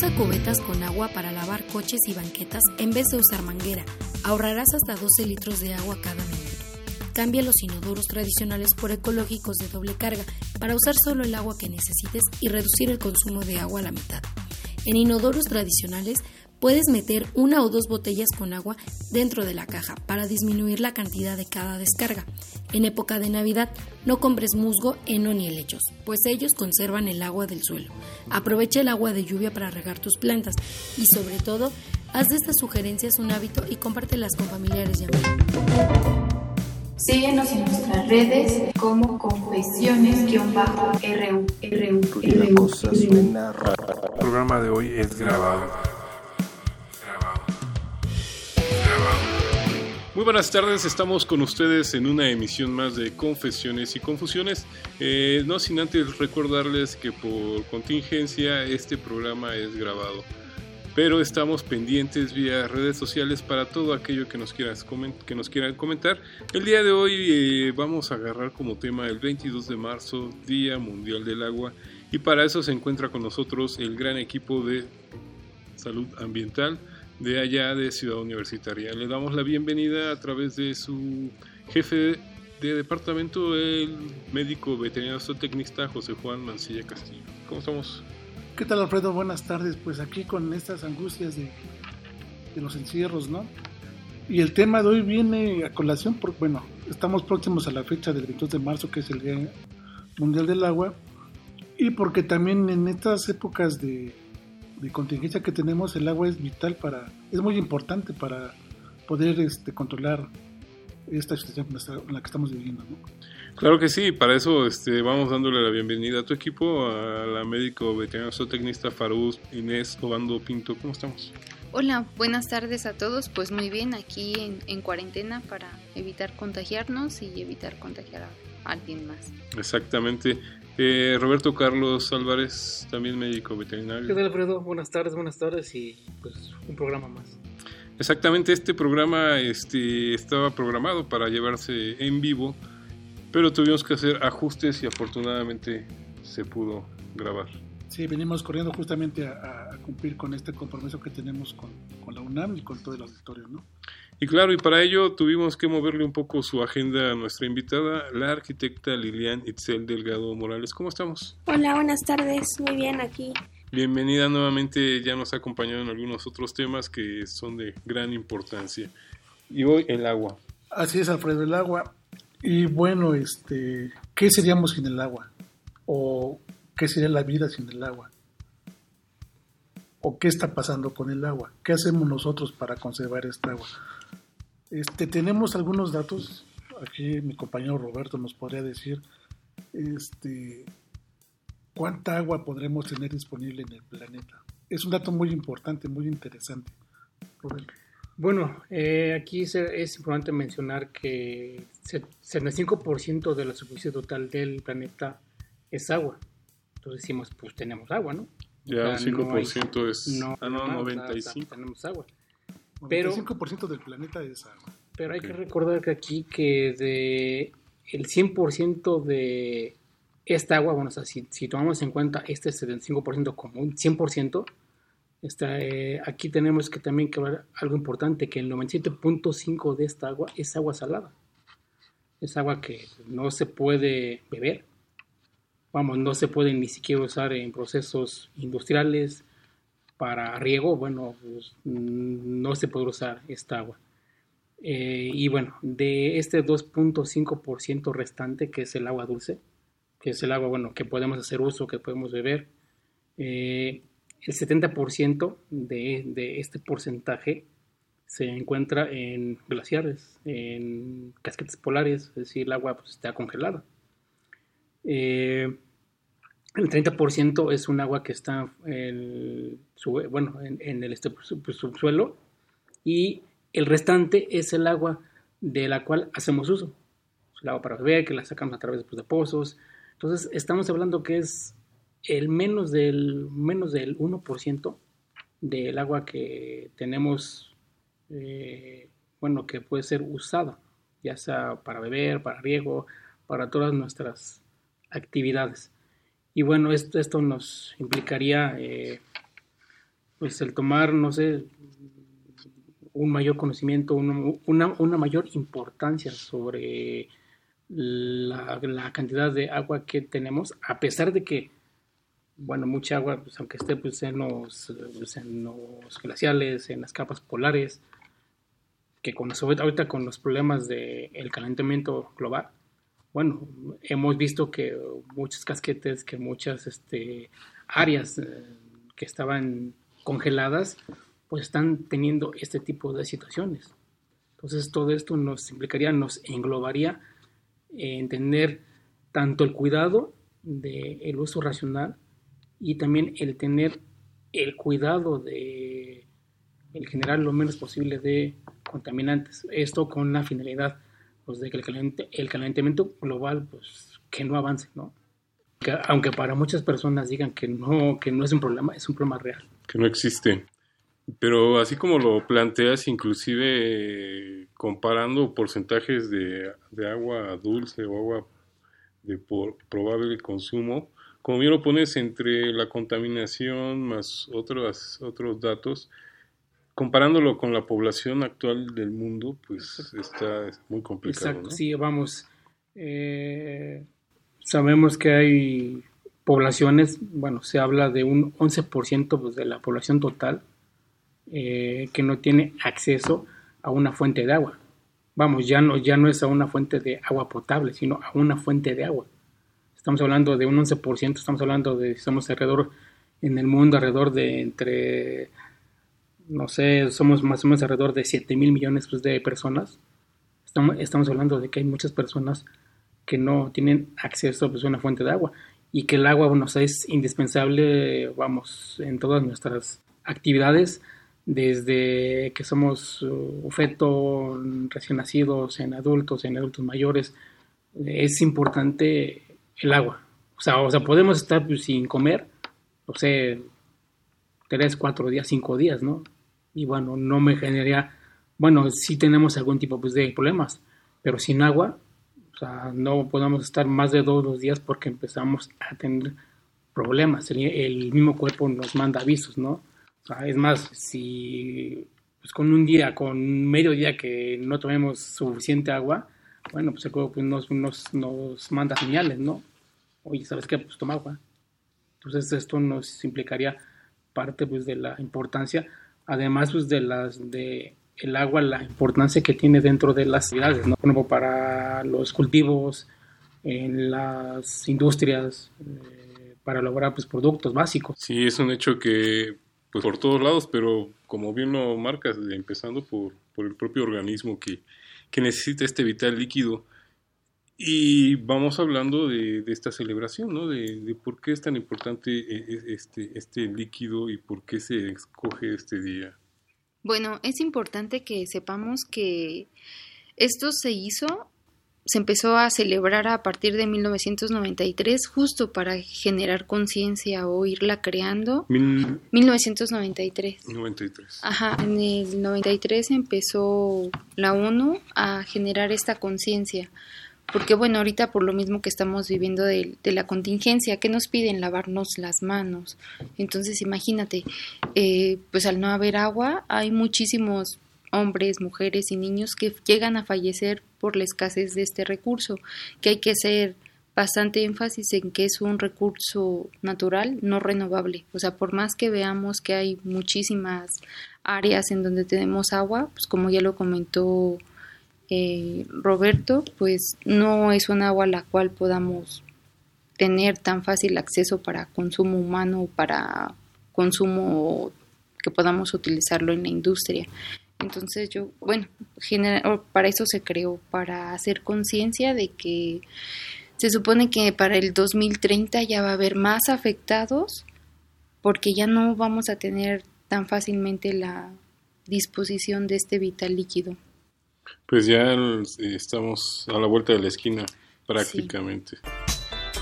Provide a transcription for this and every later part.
Usa cubetas con agua para lavar coches y banquetas en vez de usar manguera. Ahorrarás hasta 12 litros de agua cada minuto. Cambia los inodoros tradicionales por ecológicos de doble carga para usar solo el agua que necesites y reducir el consumo de agua a la mitad. En inodoros tradicionales puedes meter una o dos botellas con agua dentro de la caja para disminuir la cantidad de cada descarga. En época de Navidad, no compres musgo, heno ni helechos, pues ellos conservan el agua del suelo. Aprovecha el agua de lluvia para regar tus plantas y sobre todo, haz de estas sugerencias un hábito y compártelas con familiares y amigos. Síguenos en nuestras redes como confesiones-ru. El programa de hoy es grabado. Muy buenas tardes, estamos con ustedes en una emisión más de Confesiones y Confusiones. Eh, no sin antes recordarles que por contingencia este programa es grabado, pero estamos pendientes vía redes sociales para todo aquello que nos, quieras que nos quieran comentar. El día de hoy eh, vamos a agarrar como tema el 22 de marzo, Día Mundial del Agua, y para eso se encuentra con nosotros el gran equipo de salud ambiental de allá de Ciudad Universitaria. Le damos la bienvenida a través de su jefe de departamento, el médico veterinario zootecnista José Juan Mancilla Castillo. ¿Cómo estamos? ¿Qué tal Alfredo? Buenas tardes. Pues aquí con estas angustias de, de los encierros, ¿no? Y el tema de hoy viene a colación porque, bueno, estamos próximos a la fecha del 22 de marzo, que es el Día Mundial del Agua, y porque también en estas épocas de, de contingencia que tenemos, el agua es vital para, es muy importante para poder este, controlar esta situación en la que estamos viviendo. Claro que sí, para eso este, vamos dándole la bienvenida a tu equipo, a la médico veterinario zootecnista Farús Inés Obando Pinto. ¿Cómo estamos? Hola, buenas tardes a todos. Pues muy bien, aquí en, en cuarentena para evitar contagiarnos y evitar contagiar a alguien más. Exactamente. Eh, Roberto Carlos Álvarez, también médico veterinario. ¿Qué tal, Alfredo? Buenas tardes, buenas tardes y pues un programa más. Exactamente, este programa este, estaba programado para llevarse en vivo, pero tuvimos que hacer ajustes y afortunadamente se pudo grabar. Sí, venimos corriendo justamente a, a cumplir con este compromiso que tenemos con, con, la UNAM y con todo el auditorio, ¿no? Y claro, y para ello tuvimos que moverle un poco su agenda a nuestra invitada, la arquitecta Lilian Itzel Delgado Morales. ¿Cómo estamos? Hola, buenas tardes. Muy bien aquí. Bienvenida nuevamente, ya nos ha acompañado en algunos otros temas que son de gran importancia. Y hoy el agua. Así es, Alfredo, el agua. Y bueno, este, ¿qué seríamos sin el agua? ¿O qué sería la vida sin el agua? ¿O qué está pasando con el agua? ¿Qué hacemos nosotros para conservar esta agua? Este, tenemos algunos datos, aquí mi compañero Roberto nos podría decir este, cuánta agua podremos tener disponible en el planeta. Es un dato muy importante, muy interesante. Roberto. Bueno, eh, aquí es importante mencionar que el 75% de la superficie total del planeta es agua. Entonces decimos, pues tenemos agua, ¿no? Ya, o sea, 5% no hay, es... No, ah, no, no 95. tenemos agua. Pero, el 5% del planeta es agua. Pero hay que recordar que aquí que de el 100% de esta agua, bueno, o sea, si, si, tomamos en cuenta este 75% como un 100%, está, eh, aquí tenemos que también que ver algo importante, que el 97.5% de esta agua es agua salada. Es agua que no se puede beber, vamos, no se puede ni siquiera usar en procesos industriales, para riego, bueno, pues, no se puede usar esta agua. Eh, y bueno, de este 2.5% restante, que es el agua dulce, que es el agua, bueno, que podemos hacer uso, que podemos beber, eh, el 70% de, de, este porcentaje se encuentra en glaciares, en casquetes polares, es decir, el agua pues, está congelada. Eh, el 30% es un agua que está en, bueno, en, el este, subsuelo y el restante es el agua de la cual hacemos uso. El agua para beber, que la sacamos a través pues, de pozos. Entonces, estamos hablando que es el menos del, menos del 1% del agua que tenemos, eh, bueno, que puede ser usada, ya sea para beber, para riego, para todas nuestras actividades. Y bueno, esto, esto nos implicaría, eh, pues, el tomar, no sé, un mayor conocimiento, una, una mayor importancia sobre la, cantidad de agua que tenemos, a pesar de que bueno, mucha agua, pues, aunque esté pues, en, los, pues, en los glaciales, en las capas polares, que con ahorita con los problemas del calentamiento global, bueno, hemos visto que muchos casquetes, que muchas este, áreas eh, que estaban congeladas, pues están teniendo este tipo de situaciones. Entonces todo esto nos implicaría, nos englobaría en tener tanto el cuidado del uso racional y también el tener el cuidado de el generar lo menos posible de contaminantes. Esto con la finalidad pues, de que el, calentamiento global pues, que no avance, ¿no? Que, aunque para muchas personas digan que no, que no es un problema, es un problema real. Que no existe. Pero así como lo planteas, inclusive comparando porcentajes de, de agua dulce o agua de por probable consumo, como bien lo pones entre la contaminación más otros, otros datos, comparándolo con la población actual del mundo, pues está muy complicado. Exacto, sí, vamos. Eh, sabemos que hay poblaciones, bueno, se habla de un 11% pues, de la población total eh, que no tiene acceso a una fuente de agua. Vamos, ya no, ya no es a una fuente de agua potable, sino a una fuente de agua. Estamos hablando de un 11%, estamos hablando de, somos alrededor, en el mundo, alrededor de entre, no sé, somos más o menos alrededor de 7 mil millones pues, de personas. Estamos, estamos hablando de que hay muchas personas que no tienen acceso pues, a una fuente de agua y que el agua bueno, es indispensable, vamos, en todas nuestras actividades, desde que somos uh, feto, recién nacidos, en adultos, en adultos mayores. Es importante el agua. O sea, o sea podemos estar pues, sin comer, o sea, tres, cuatro días, cinco días, ¿no? Y bueno, no me generaría, bueno, sí tenemos algún tipo pues, de problemas, pero sin agua, o sea, no podemos estar más de dos, dos días porque empezamos a tener problemas. El, mismo cuerpo nos manda avisos, ¿no? O sea, es más, si pues con un día, con medio día que no tomemos suficiente agua, bueno, pues el cuerpo pues, nos, nos, nos manda señales, ¿no? oye, ¿sabes qué? Pues toma agua. Entonces esto nos implicaría parte pues de la importancia, además pues de las de el agua, la importancia que tiene dentro de las ciudades, ¿no? Por para los cultivos, en las industrias, eh, para lograr pues productos básicos. Sí, es un hecho que pues por todos lados, pero como bien lo marcas, empezando por, por el propio organismo que, que necesita este vital líquido, y vamos hablando de, esta celebración, ¿no? De, por qué es tan importante eh, este, este líquido y por qué se escoge este día. Bueno, es importante que sepamos que esto se hizo, se empezó a celebrar a partir de 1993, justo para generar conciencia o irla creando. 1993. 93. Ajá, en el 93 empezó la ONU a generar esta conciencia porque bueno, ahorita por lo mismo que estamos viviendo de, la contingencia, ¿qué nos piden? Lavarnos las manos. Entonces imagínate, eh, pues al no haber agua, hay muchísimos hombres, mujeres y niños que llegan a fallecer por la escasez de este recurso. ¿Qué hay que hacer bastante énfasis en que es un recurso natural no renovable. O sea, por más que veamos que hay muchísimas áreas en donde tenemos agua, pues como ya lo comentó eh, Roberto, pues no es un agua a la cual podamos tener tan fácil acceso para consumo humano o para consumo que podamos utilizarlo en la industria. Entonces yo, bueno, para eso se creó, para hacer conciencia de que se supone que para el 2030 ya va a haber más afectados porque ya no vamos a tener tan fácilmente la disposición de este vital líquido. Pues ya estamos a la vuelta de la esquina prácticamente.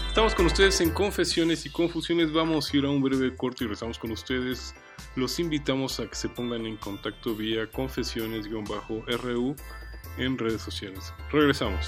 Estamos con ustedes en Confesiones y Confusiones. Vamos a ir a un breve corte y regresamos con ustedes. Los invitamos a que se pongan en contacto vía confesiones-ru en redes sociales. Regresamos.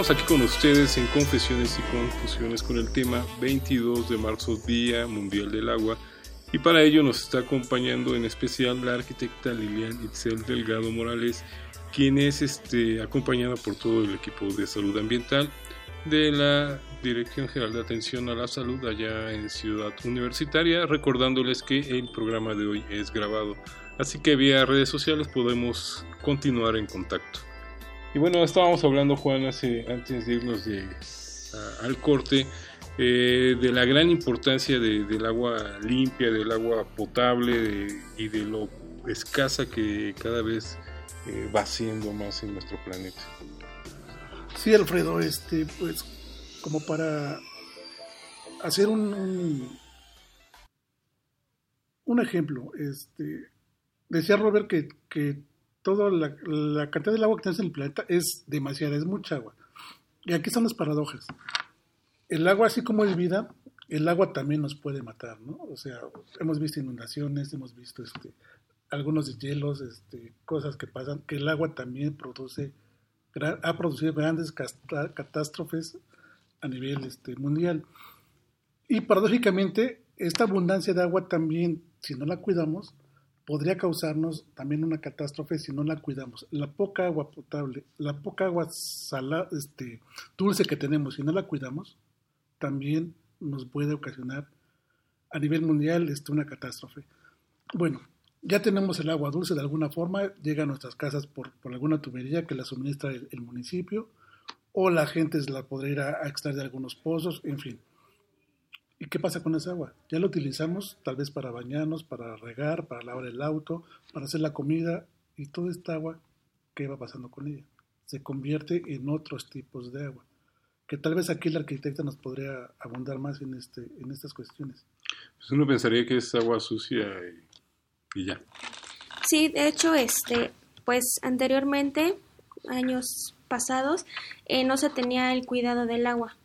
Continuamos aquí con ustedes en Confesiones y Confusiones con el tema 22 de marzo, Día Mundial del Agua. Y para ello nos está acompañando en especial la arquitecta Lilian Itzel Delgado Morales, quien es este, acompañada por todo el equipo de salud ambiental de la Dirección General de Atención a la Salud allá en Ciudad Universitaria, recordándoles que el programa de hoy es grabado. Así que vía redes sociales podemos continuar en contacto. Y bueno, estábamos hablando, Juan, hace, antes de irnos de, al corte, eh, de la gran importancia del agua limpia, del agua potable y de lo escasa que cada vez eh, va siendo más en nuestro planeta. Sí, Alfredo, este, pues como para hacer un, un, ejemplo. Este, decía Robert que toda la, cantidad del agua que tenemos en el planeta es demasiada, es mucha agua. Y aquí están las paradojas. El agua, así como es vida, el agua también nos puede matar, ¿no? O sea, hemos visto inundaciones, hemos visto este, algunos hielos, este, cosas que pasan, que el agua también produce, ha producido grandes catástrofes a nivel este, mundial. Y paradójicamente, esta abundancia de agua también, si no la cuidamos, podría causarnos también una catástrofe si no la cuidamos. La poca agua potable, la poca agua salada, este, dulce que tenemos, si no la cuidamos, también nos puede ocasionar a nivel mundial este, una catástrofe. Bueno, ya tenemos el agua dulce de alguna forma, llega a nuestras casas por, alguna tubería que la suministra el, municipio, o la gente la podrá ir a, extraer de algunos pozos, en fin. ¿Y qué pasa con esa agua? Ya la utilizamos tal vez para bañarnos, para regar, para lavar el auto, para hacer la comida, y toda esta agua, ¿qué va pasando con ella? Se convierte en otros tipos de agua que tal vez aquí la arquitecta nos podría abundar más en, este, en estas cuestiones. Pues uno pensaría que es agua sucia y, y ya. Sí, de hecho, este, pues anteriormente, años pasados, eh, no se tenía el cuidado del agua,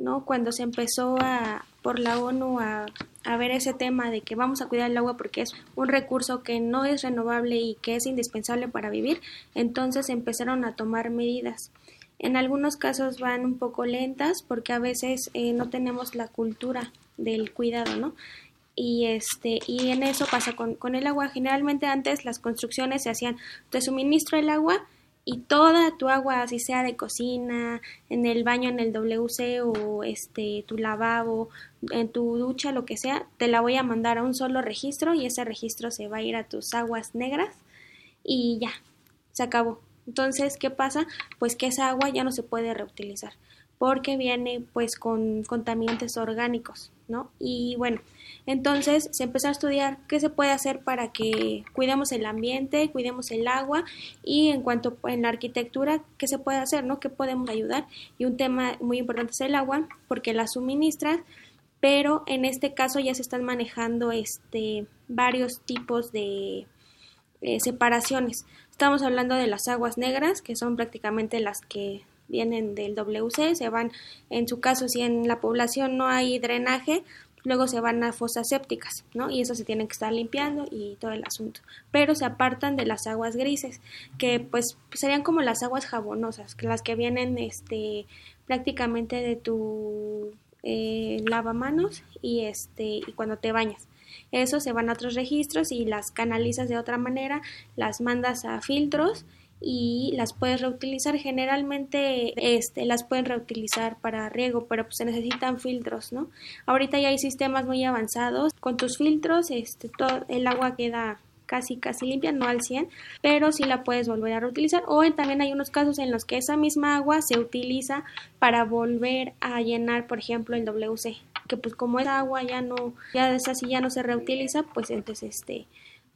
¿no? Cuando se empezó a, por la ONU a, a ver ese tema de que vamos a cuidar el agua porque es un recurso que no es renovable y que es indispensable para vivir, entonces empezaron a tomar medidas. En algunos casos van un poco lentas porque a veces eh, no tenemos la cultura del cuidado, ¿no? Y, este, y en eso pasa con, con el agua. Generalmente antes las construcciones se hacían, te suministro el agua y toda tu agua, así sea de cocina, en el baño, en el WC o este, tu lavabo, en tu ducha, lo que sea, te la voy a mandar a un solo registro y ese registro se va a ir a tus aguas negras y ya, se acabó. Entonces, ¿qué pasa? Pues que esa agua ya no se puede reutilizar porque viene pues con contaminantes orgánicos, ¿no? Y bueno, entonces se empezó a estudiar qué se puede hacer para que cuidemos el ambiente, cuidemos el agua y en cuanto en la arquitectura, qué se puede hacer, ¿no? ¿Qué podemos ayudar? Y un tema muy importante es el agua porque la suministras, pero en este caso ya se están manejando este varios tipos de eh, separaciones. Estamos hablando de las aguas negras, que son prácticamente las que vienen del WC, se van, en su caso, si en la población no hay drenaje, luego se van a fosas sépticas, ¿no? Y eso se tienen que estar limpiando y todo el asunto. Pero se apartan de las aguas grises, que pues serían como las aguas jabonosas, que las que vienen este prácticamente de tu eh, lavamanos y este y cuando te bañas. Eso se van a otros registros y las canalizas de otra manera, las mandas a filtros y las puedes reutilizar. Generalmente este, las pueden reutilizar para riego, pero pues se necesitan filtros, ¿no? Ahorita ya hay sistemas muy avanzados. Con tus filtros este, todo el agua queda casi casi limpia, no al 100, pero sí la puedes volver a reutilizar o también hay unos casos en los que esa misma agua se utiliza para volver a llenar, por ejemplo, el WC, que pues como esa agua ya no ya es ya no se reutiliza, pues entonces este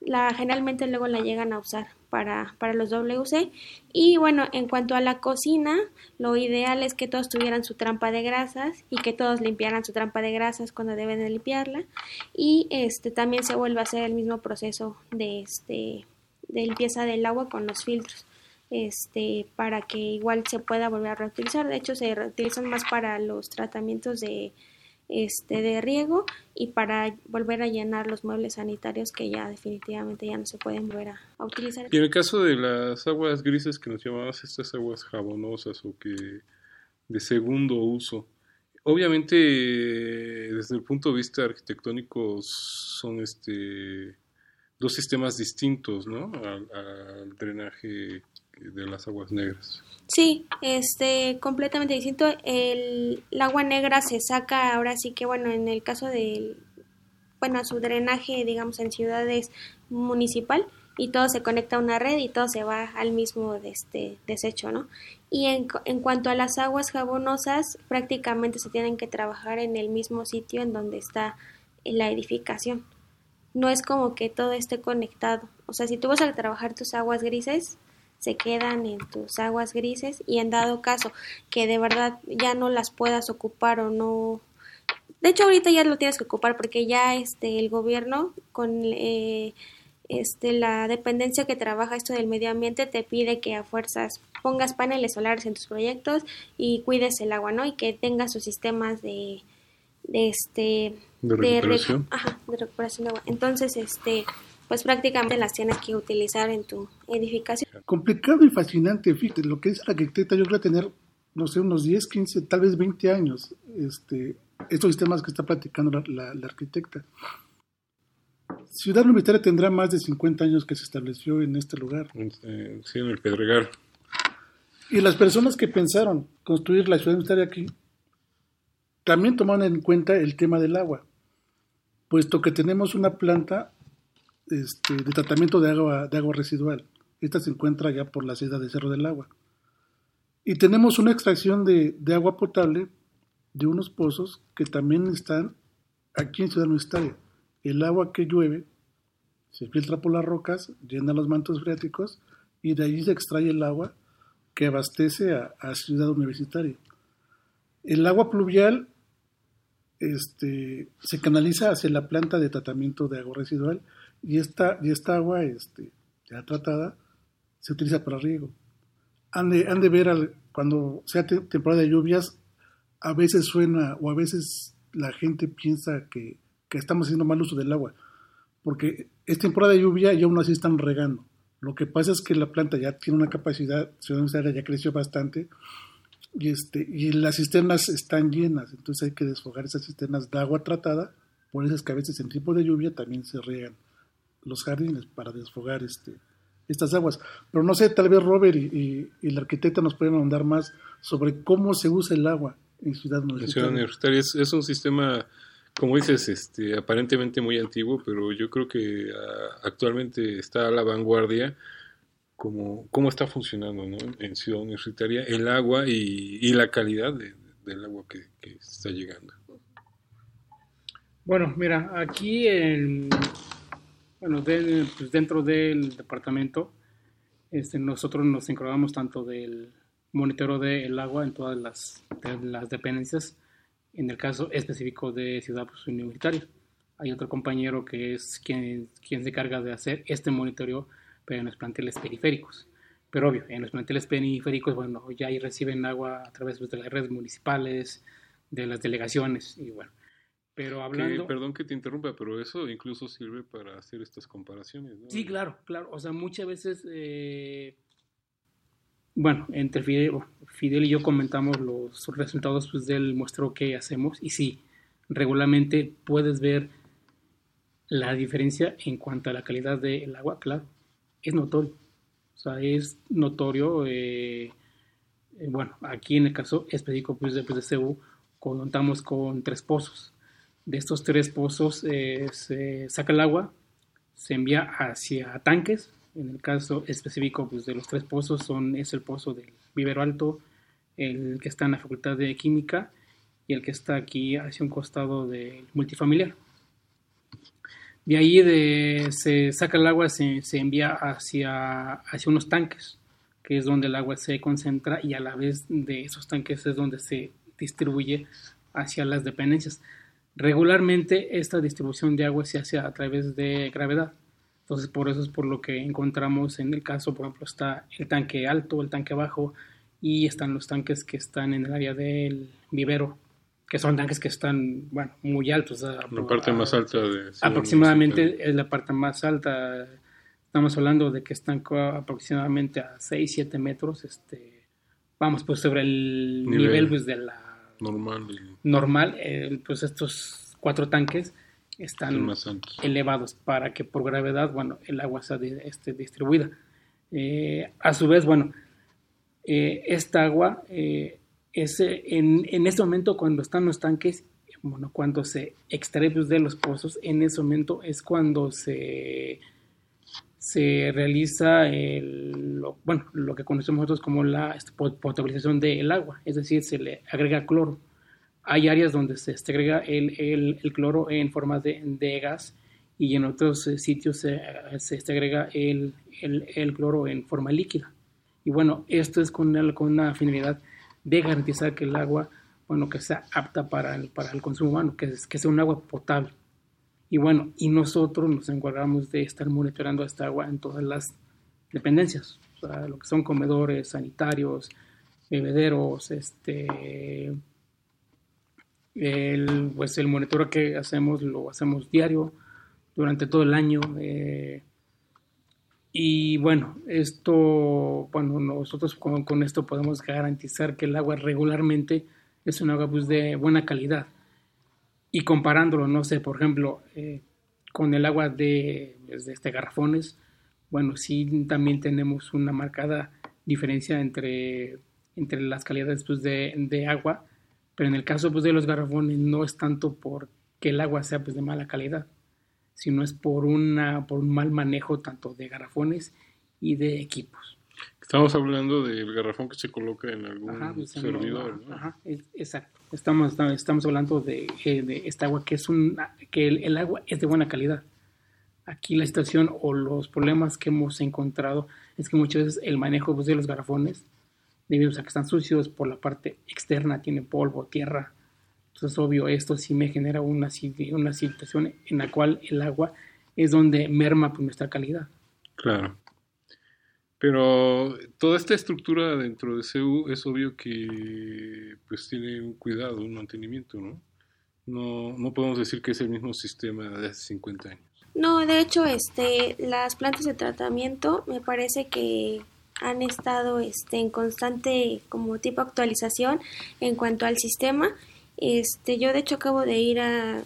la generalmente luego la llegan a usar para, para los WC. Y bueno, en cuanto a la cocina, lo ideal es que todos tuvieran su trampa de grasas y que todos limpiaran su trampa de grasas cuando deben de limpiarla. Y este también se vuelve a hacer el mismo proceso de este de limpieza del agua con los filtros. Este, para que igual se pueda volver a reutilizar. De hecho, se reutilizan más para los tratamientos de este, de riego y para volver a llenar los muebles sanitarios que ya definitivamente ya no se pueden volver a, utilizar. Y en el caso de las aguas grises que nos llamabas, estas aguas jabonosas o que de segundo uso, obviamente desde el punto de vista arquitectónico son este dos sistemas distintos, ¿no? Al drenaje de las aguas negras. Sí, este, completamente distinto. El, agua negra se saca ahora sí que, bueno, en el caso del, bueno, su drenaje, digamos, en ciudades municipal y todo se conecta a una red y todo se va al mismo este desecho, ¿no? Y en, en cuanto a las aguas jabonosas, prácticamente se tienen que trabajar en el mismo sitio en donde está la edificación. No es como que todo esté conectado. O sea, si tú vas a trabajar tus aguas grises, se quedan en tus aguas grises y en dado caso que de verdad ya no las puedas ocupar o no De hecho, ahorita ya lo tienes que ocupar porque ya este el gobierno con eh, este la dependencia que trabaja esto del medio ambiente te pide que a fuerzas pongas paneles solares en tus proyectos y cuides el agua, ¿no? Y que tengas sus sistemas de, de este de recuperación. ajá, de recuperación de agua. Entonces, este pues prácticamente las tienes que utilizar en tu edificación. Complicado y fascinante, fíjate, lo que es la arquitecta, yo creo tener, no sé, unos 10, 15, tal vez 20 años, este, estos sistemas que está platicando la, la, arquitecta. Ciudad Universitaria tendrá más de 50 años que se estableció en este lugar. Sí, en el Pedregal. Y las personas que pensaron construir la ciudad universitaria aquí también tomaron en cuenta el tema del agua, puesto que tenemos una planta este, de tratamiento de agua, de agua residual. Esta se encuentra ya por la ciudad de Cerro del Agua. Y tenemos una extracción de, de agua potable de unos pozos que también están aquí en Ciudad Universitaria. El agua que llueve se filtra por las rocas, llena los mantos freáticos y de allí se extrae el agua que abastece a, a Ciudad Universitaria. El agua pluvial este, se canaliza hacia la planta de tratamiento de agua residual y esta, y esta agua este, ya tratada se utiliza para riego. Han de, han de ver cuando sea temporada de lluvias, a veces suena o a veces la gente piensa que, que, estamos haciendo mal uso del agua, porque es temporada de lluvia y aún así están regando. Lo que pasa es que la planta ya tiene una capacidad, ya creció bastante y, este, y las cisternas están llenas, entonces hay que desfogar esas cisternas de agua tratada, por eso es que a veces en tiempo de lluvia también se riegan los jardines para desfogar este, estas aguas. Pero no sé, tal vez Robert y, y, el arquitecto nos pueden mandar más sobre cómo se usa el agua en Ciudad Universitaria. Ciudad Universitaria es, es, un sistema, como dices, este, aparentemente muy antiguo, pero yo creo que uh, actualmente está a la vanguardia cómo, cómo está funcionando ¿no? en Ciudad Universitaria el agua y, y la calidad de, del agua que, que está llegando. Bueno, mira, aquí en, bueno, pues dentro del departamento, este, nosotros nos encargamos tanto del monitoreo del agua en todas las, las dependencias, en el caso específico de Ciudad pues, Universitaria. Hay otro compañero que es quien, quien se encarga de hacer este monitoreo, pero en los planteles periféricos. Pero obvio, en los planteles periféricos, bueno, ya ahí reciben agua a través pues, de las redes municipales, de las delegaciones, y bueno, pero hablando... perdón que te interrumpa, pero eso incluso sirve para hacer estas comparaciones, ¿no? Sí, claro, claro. O sea, muchas veces, eh, bueno, entre Fidel, Fidel, y yo comentamos los resultados pues, del muestreo que hacemos y sí, regularmente puedes ver la diferencia en cuanto a la calidad del agua, claro, es notorio. O sea, es notorio, eh, eh, bueno, aquí en el caso específico pues, de, pues, de CEU, contamos con tres pozos de estos tres pozos eh, se saca el agua, se envía hacia tanques. En el caso específico pues, de los tres pozos son, es el pozo del Vivero Alto, el que está en la Facultad de Química y el que está aquí hacia un costado del multifamiliar. De ahí de, se saca el agua, se, se envía hacia, hacia unos tanques, que es donde el agua se concentra y a la vez de esos tanques es donde se distribuye hacia las dependencias. Regularmente esta distribución de agua se hace a través de gravedad. Entonces por eso es por lo que encontramos en el caso, por ejemplo, está el tanque alto, el tanque bajo y están los tanques que están en el área del vivero, que son tanques que están, bueno, muy altos. La parte más alta de... Aproximadamente es la parte más alta. Estamos hablando de que están aproximadamente a 6, 7 metros, este, vamos, pues sobre el nivel, nivel pues, de la normal. Normal, eh, pues estos cuatro tanques están elevados para que por gravedad, bueno, el agua sea este, distribuida. Eh, a su vez, bueno, eh, esta agua, es, en, en este momento cuando están los tanques, bueno, cuando se extrae pues, de los pozos, en ese momento es cuando se se realiza el, lo, bueno, lo que conocemos nosotros como la este, potabilización del agua, es decir, se le agrega cloro. Hay áreas donde se agrega el, el, el cloro en forma de, de, gas y en otros eh, sitios se, se agrega el, el, cloro en forma líquida. Y bueno, esto es con, con una finalidad de garantizar que el agua bueno, que sea apta para el, para el consumo humano, que, que sea un agua potable. Y bueno, y nosotros nos encargamos de estar monitoreando esta agua en todas las dependencias, o sea, lo que son comedores, sanitarios, bebederos, este, el, pues el monitoreo que hacemos lo hacemos diario durante todo el año. Eh, y bueno, esto, bueno, nosotros con, esto podemos garantizar que el agua regularmente es un agua pues, de buena calidad. Y comparándolo, no sé, por ejemplo, eh, con el agua de, pues, de este garrafones, bueno, sí también tenemos una marcada diferencia entre, entre las calidades pues, de, de agua, pero en el caso pues, de los garrafones no es tanto porque el agua sea pues, de mala calidad, sino es por, una, por un mal manejo tanto de garrafones y de equipos. Estamos hablando del garrafón que se coloca en algún pues, servidor. Ajá, exacto. Estamos, estamos hablando de, eh, de, esta agua que es un que el, agua es de buena calidad. Aquí la situación o los problemas que hemos encontrado es que muchas veces el manejo pues, de los garrafones, debido a que están sucios por la parte externa, tiene polvo, tierra, entonces, obvio, esto sí me genera una, una situación en la cual el agua es donde merma pues, nuestra calidad. Claro. Pero toda esta estructura dentro de CEU es obvio que pues tiene un cuidado, un mantenimiento, ¿no? No, no podemos decir que es el mismo sistema de hace 50 años. No, de hecho, este, las plantas de tratamiento me parece que han estado este, en constante como tipo actualización en cuanto al sistema este, yo de hecho acabo de ir a,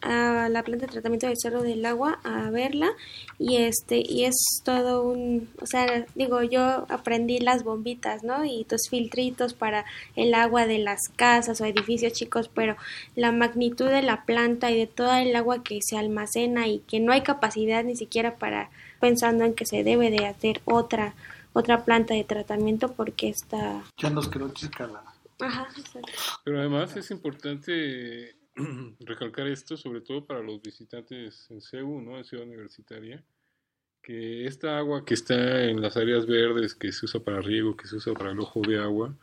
a la planta de tratamiento del Cerro del Agua a verla y este y es todo un, o sea, digo, yo aprendí las bombitas, ¿no? Y tus filtritos para el agua de las casas o edificios chicos, pero la magnitud de la planta y de toda el agua que se almacena y que no hay capacidad ni siquiera para pensando en que se debe de hacer otra otra planta de tratamiento porque está pero además es importante recalcar esto, sobre todo para los visitantes en CEU, ¿no? En Ciudad Universitaria, que esta agua que está en las áreas verdes, que se usa para riego, que se usa para el ojo de agua,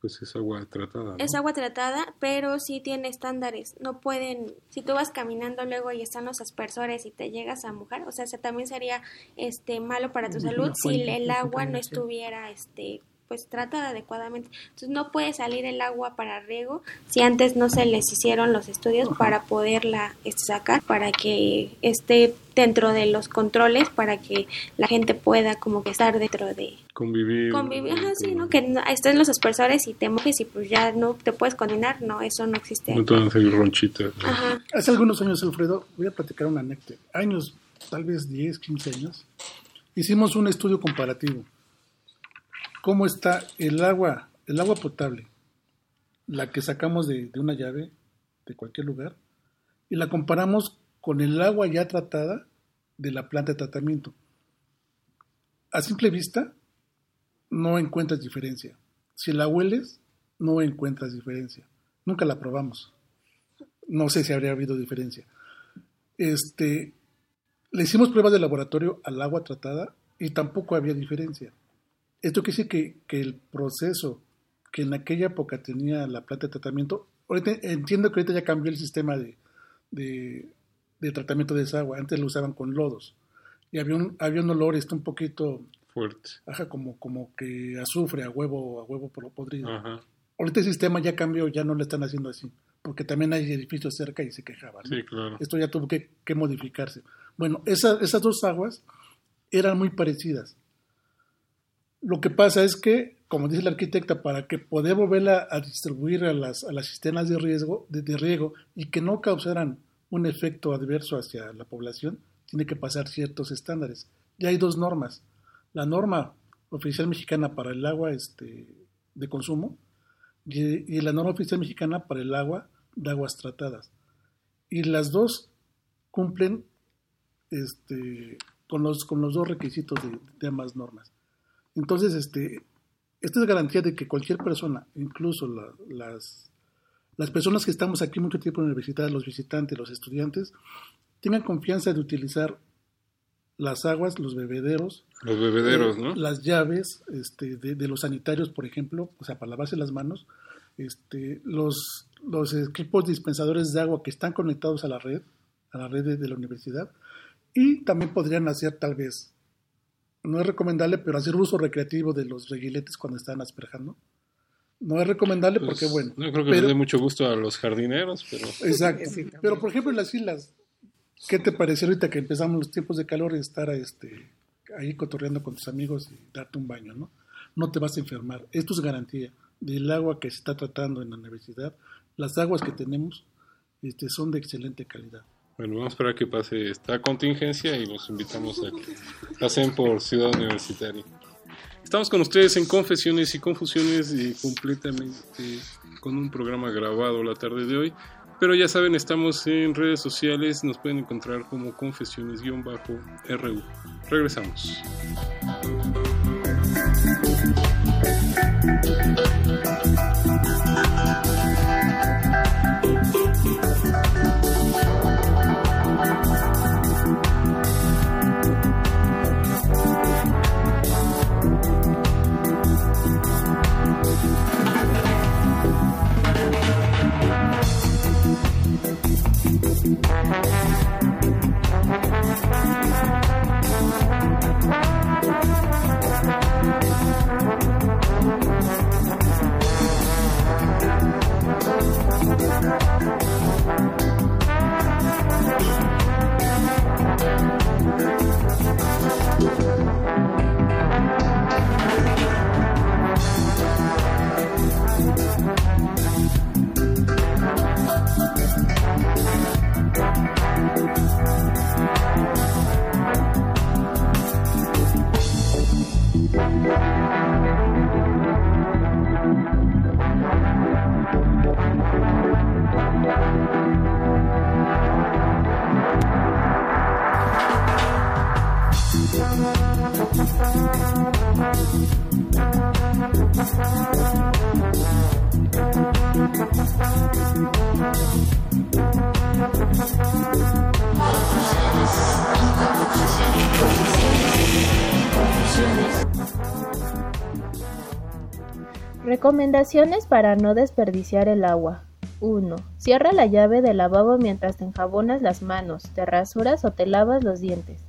pues es agua tratada. Es agua tratada, pero sí tiene estándares. No pueden, si tú vas caminando luego y están los aspersores y te llegas a mojar, o sea, también sería este malo para tu salud si el agua no estuviera este pues trata adecuadamente. Entonces no puede salir el agua para riego si antes no se les hicieron los estudios para poderla este, sacar, para que esté dentro de los controles, para que la gente pueda como que estar dentro de... Convivir. Convivir, ajá, sí, ¿no? Que no, estén los aspersores y te mojes y pues ya no te puedes coordinar, no, eso no existe. No te van a hacer ronchitas. Ajá. Hace algunos años, Alfredo, voy a platicar una anécdota. Años, tal vez 10, 15 años, hicimos un estudio comparativo cómo está el agua, el agua potable, la que sacamos de, una llave de cualquier lugar, y la comparamos con el agua ya tratada de la planta de tratamiento. A simple vista, no encuentras diferencia. Si la hueles, no encuentras diferencia. Nunca la probamos. No sé si habría habido diferencia. Este, le hicimos pruebas de laboratorio al agua tratada y tampoco había diferencia. Esto quiere decir que, que el proceso que en aquella época tenía la planta de tratamiento, ahorita entiendo que ahorita ya cambió el sistema de, de, tratamiento de esa agua. Antes lo usaban con lodos y había un, había un olor este un poquito fuerte. Ajá, como, como que azufre a huevo, a huevo por lo podrido. Ahorita el sistema ya cambió, ya no lo están haciendo así, porque también hay edificios cerca y se quejaban. Sí, claro. Esto ya tuvo que, que modificarse. Bueno, esas dos aguas eran muy parecidas. Lo que pasa es que, como dice la arquitecta, para que poder volverla a distribuir a las, a las cisternas de, riesgo, de, riego y que no causaran un efecto adverso hacia la población, tiene que pasar ciertos estándares. Ya hay dos normas. La norma oficial mexicana para el agua este, de consumo y, y, la norma oficial mexicana para el agua de aguas tratadas. Y las dos cumplen este, con, los, con los dos requisitos de, de ambas normas. Entonces, este, esta es garantía de que cualquier persona, incluso las, las personas que estamos aquí mucho tiempo en la universidad, los visitantes, los estudiantes, tengan confianza de utilizar las aguas, los bebederos, los bebederos, ¿no? Las llaves este, de, los sanitarios, por ejemplo, o sea, para lavarse las manos, este, los, los equipos dispensadores de agua que están conectados a la red, a la red de, de la universidad, y también podrían hacer tal vez, no es recomendable, pero hacer uso recreativo de los reguiletes cuando están asperjando. No es recomendable Pues, porque, bueno. No creo que pero- le dé mucho gusto a los jardineros, pero. Exacto. Pero, por ejemplo, en las islas, ¿qué te parece ahorita que empezamos los tiempos de calor y estar este, ahí cotorreando con tus amigos y darte un baño, ¿no? No te vas a enfermar. Esto es garantía del agua que se está tratando en la universidad. Las aguas que tenemos este, son de excelente calidad. Bueno, vamos a esperar que pase esta contingencia y los invitamos a que pasen por Ciudad Universitaria. Estamos con ustedes en Confesiones y Confusiones y completamente con un programa grabado la tarde de hoy. Pero ya saben, estamos en redes sociales, nos pueden encontrar como confesiones-ru. Regresamos. Recomendaciones para no desperdiciar el agua. 1. Cierra la llave del lavabo mientras te enjabonas las manos, te rasuras o te lavas los dientes.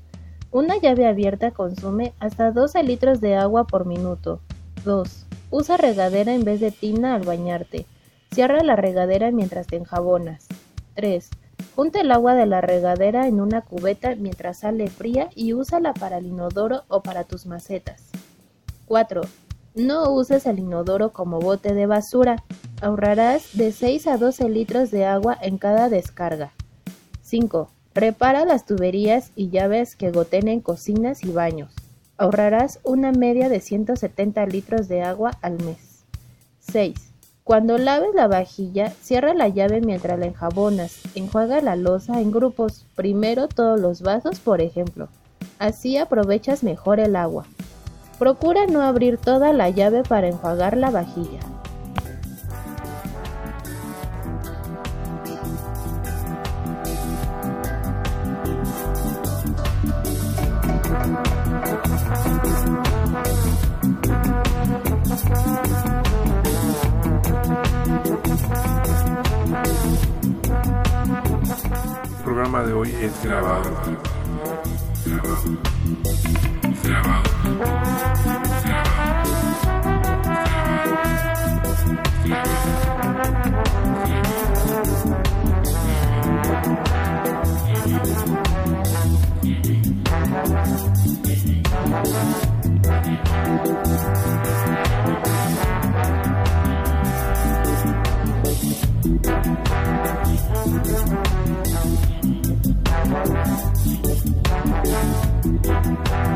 Una llave abierta consume hasta 12 litros de agua por minuto. 2. Usa regadera en vez de tina al bañarte. Cierra la regadera mientras te enjabonas. 3. Junta el agua de la regadera en una cubeta mientras sale fría y úsala para el inodoro o para tus macetas. 4. No uses el inodoro como bote de basura. Ahorrarás de 6 a 12 litros de agua en cada descarga. 5. Repara las tuberías y llaves que goten en cocinas y baños. Ahorrarás una media de 170 litros de agua al mes. 6. Cuando laves la vajilla, cierra la llave mientras la enjabonas. Enjuaga la loza en grupos, primero todos los vasos, por ejemplo. Así aprovechas mejor el agua. Procura no abrir toda la llave para enjuagar la vajilla. El programa de hoy es grabado. Grabado. Grabado.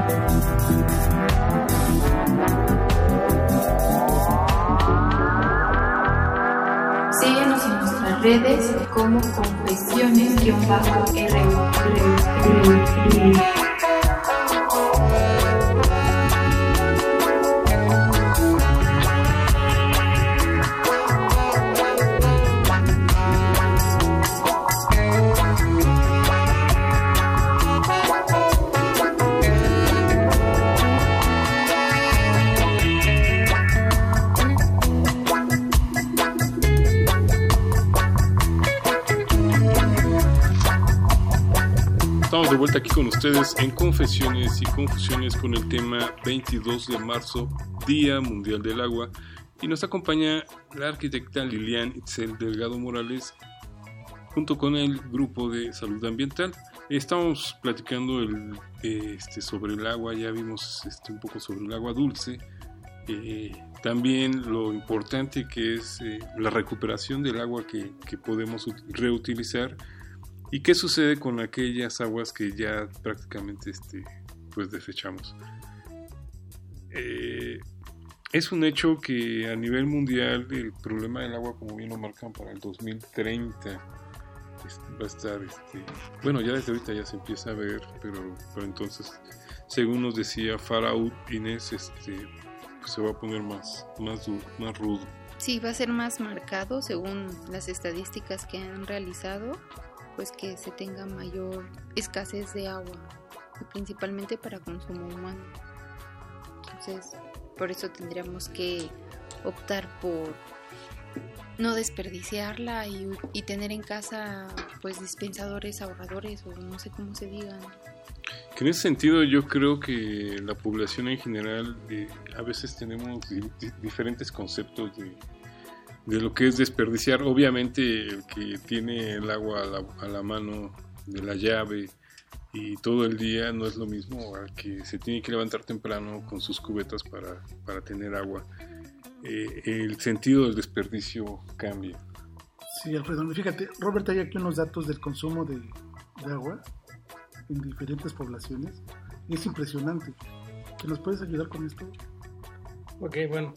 Síguenos redes como confesiones-ru. De vuelta aquí con ustedes en Confesiones y Confusiones con el tema 22 de marzo, Día Mundial del Agua. Y nos acompaña la arquitecta Lilian Itzel Delgado Morales junto con el grupo de salud ambiental. Estamos platicando el, este, sobre el agua, ya vimos este, un poco sobre el agua dulce. Eh, también lo importante que es eh, la recuperación del agua que, que podemos reutilizar ¿Y qué sucede con aquellas aguas que ya prácticamente este, pues desechamos? Eh, es un hecho que a nivel mundial el problema del agua, como bien lo marcan para el 2030, va a estar, este, bueno, ya desde ahorita ya se empieza a ver, pero, entonces, según nos decía Faraud Inés, este, pues se va a poner más, más, más rudo. Sí, va a ser más marcado según las estadísticas que han realizado pues que se tenga mayor escasez de agua principalmente para consumo humano. Entonces, por eso tendríamos que optar por no desperdiciarla y, tener en casa pues dispensadores ahorradores o no sé cómo se digan. En ese sentido yo creo que la población en general eh, a veces tenemos diferentes conceptos de, de lo que es desperdiciar. Obviamente el que tiene el agua a la, mano de la llave y todo el día no es lo mismo al que se tiene que levantar temprano con sus cubetas para, para tener agua. Eh, el sentido del desperdicio cambia. Sí, Alfredo, fíjate, Robert, hay aquí unos datos del consumo de, de agua en diferentes poblaciones y es impresionante. ¿Te nos puedes ayudar con esto? Ok, bueno.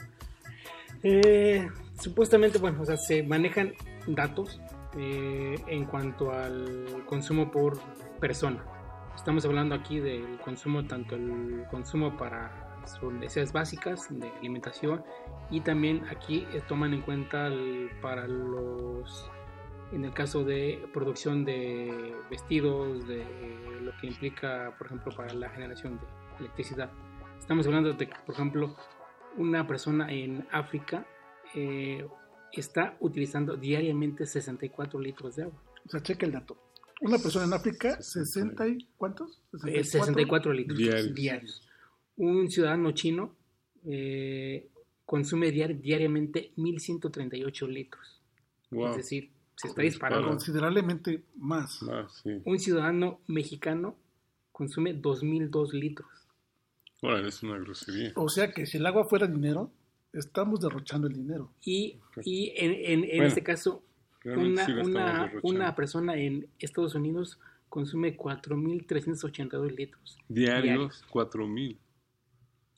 Eh, supuestamente, bueno, o sea, se manejan datos eh, en cuanto al consumo por persona. Estamos hablando aquí del consumo, tanto el consumo para sus necesidades básicas de alimentación y también aquí eh, toman en cuenta para los, en el caso de producción de vestidos, de lo que implica, por ejemplo, para la generación de electricidad. Estamos hablando de, por ejemplo, una persona en África eh, está utilizando diariamente 64 litros de agua. O sea, cheque el dato. Una persona en África, 60 y ¿cuántos? 64, eh, litros diarios. Un ciudadano chino eh, consume diariamente 1138 litros. Es decir, se está disparando. Considerablemente más. Un ciudadano mexicano consume 2002 litros. Bueno, es una grosería. O sea que si el agua fuera dinero, estamos derrochando el dinero. Y, y en, en, este caso, una, una, una, persona en Estados Unidos consume 4.382 litros. Diarios, 4.000.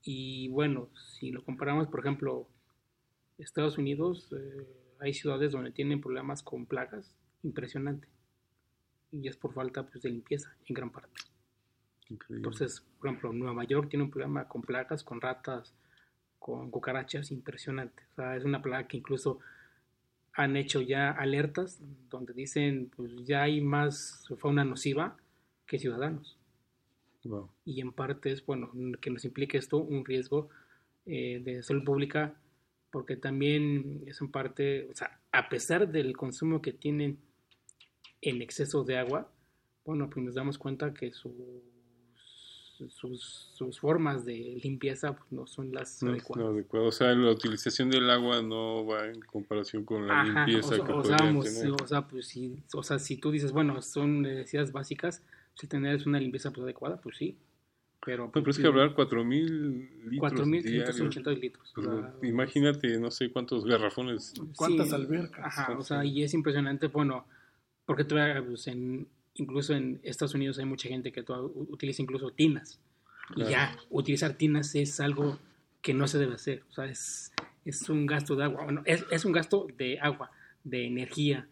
Y bueno, si lo comparamos, por ejemplo, Estados Unidos, eh, hay ciudades donde tienen problemas con plagas, impresionante. Y es por falta pues, de limpieza, en gran parte. Entonces, por ejemplo, Nueva York tiene un problema con plagas, con ratas, con cucarachas impresionante. O sea, es una plaga que incluso han hecho ya alertas donde dicen pues ya hay más fauna nociva que ciudadanos. Y en parte es, bueno, que nos implique esto un riesgo eh, de salud pública porque también es en parte, o sea, a pesar del consumo que tienen en exceso de agua, bueno, pues nos damos cuenta que su sus, sus formas de limpieza pues, no son las adecuadas. O sea, la utilización del agua no va en comparación con la limpieza que o sea, tener. O sea, pues, si, o sea, si tú dices, bueno, son necesidades básicas, si tener una limpieza pues, adecuada, pues sí. Pero, pues, pero es que hablar 4.000 litros 4.582 litros. Pues, imagínate, no sé cuántos garrafones. ¿Cuántas albercas? Ajá, o sea, y es impresionante, bueno, porque todavía pues, en, incluso en Estados Unidos hay mucha gente que utiliza incluso tinas. Y ya, utilizar tinas es algo que no se debe hacer. O sea, es, es un gasto de agua. Bueno, es, es un gasto de agua, de energía.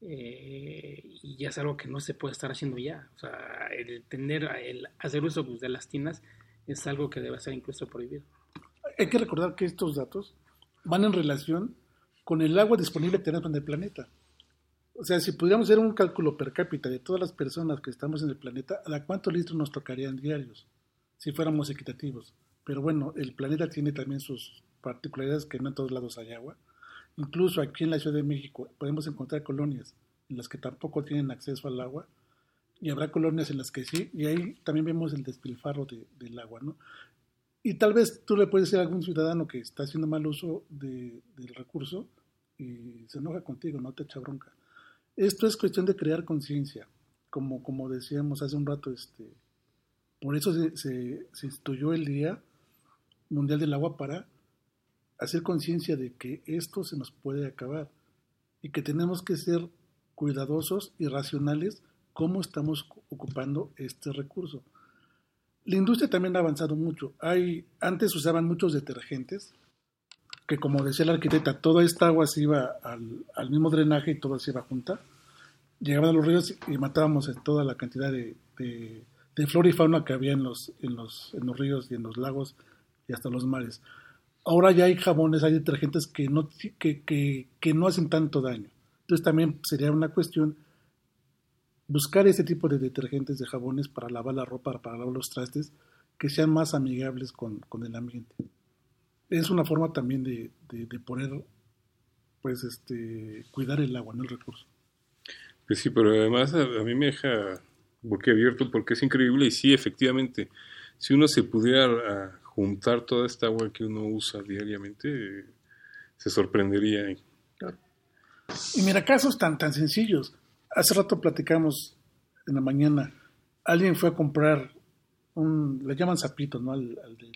Eh, y ya es algo que no se puede estar haciendo ya. O sea, el tener, el hacer uso pues, de las tinas es algo que debe ser incluso prohibido. Hay que recordar que estos datos van en relación con el agua disponible que tenemos en el planeta. O sea, si pudiéramos hacer un cálculo per cápita de todas las personas que estamos en el planeta, ¿a cuántos litros nos tocarían diarios? Si fuéramos equitativos. Pero bueno, el planeta tiene también sus particularidades que no en todos lados hay agua. Incluso aquí en la Ciudad de México podemos encontrar colonias en las que tampoco tienen acceso al agua y habrá colonias en las que sí, y ahí también vemos el despilfarro de, del agua, ¿no? Y tal vez tú le puedes decir a algún ciudadano que está haciendo mal uso de, del recurso y se enoja contigo, no te echa bronca. Esto es cuestión de crear conciencia, como, como decíamos hace un rato, este, por eso se, se, instituyó el Día Mundial del Agua para hacer conciencia de que esto se nos puede acabar y que tenemos que ser cuidadosos y racionales cómo estamos ocupando este recurso. La industria también ha avanzado mucho. Antes usaban muchos detergentes, que como decía la arquitecta, toda esta agua se iba al, al mismo drenaje y todo se iba junta. Llegaban a los ríos y matábamos toda la cantidad de, de, de, flora y fauna que había en los, en, los, en los ríos y en los lagos y hasta los mares. Ahora ya hay jabones, hay detergentes que no, que, que, que no hacen tanto daño. Entonces también sería una cuestión buscar ese tipo de detergentes, de jabones para lavar la ropa, para lavar los trastes, que sean más amigables con, con el ambiente. Es una forma también de, de, de, poner, pues, este, cuidar el agua, no el recurso. Pues sí, pero además a, a mí me deja boquiabierto porque es increíble y sí, efectivamente, si uno se pudiera juntar toda esta agua que uno usa diariamente, se sorprendería. Claro. Y mira, casos tan, tan sencillos hace rato platicamos en la mañana, alguien fue a comprar un, le llaman zapito, ¿no? Al, al del,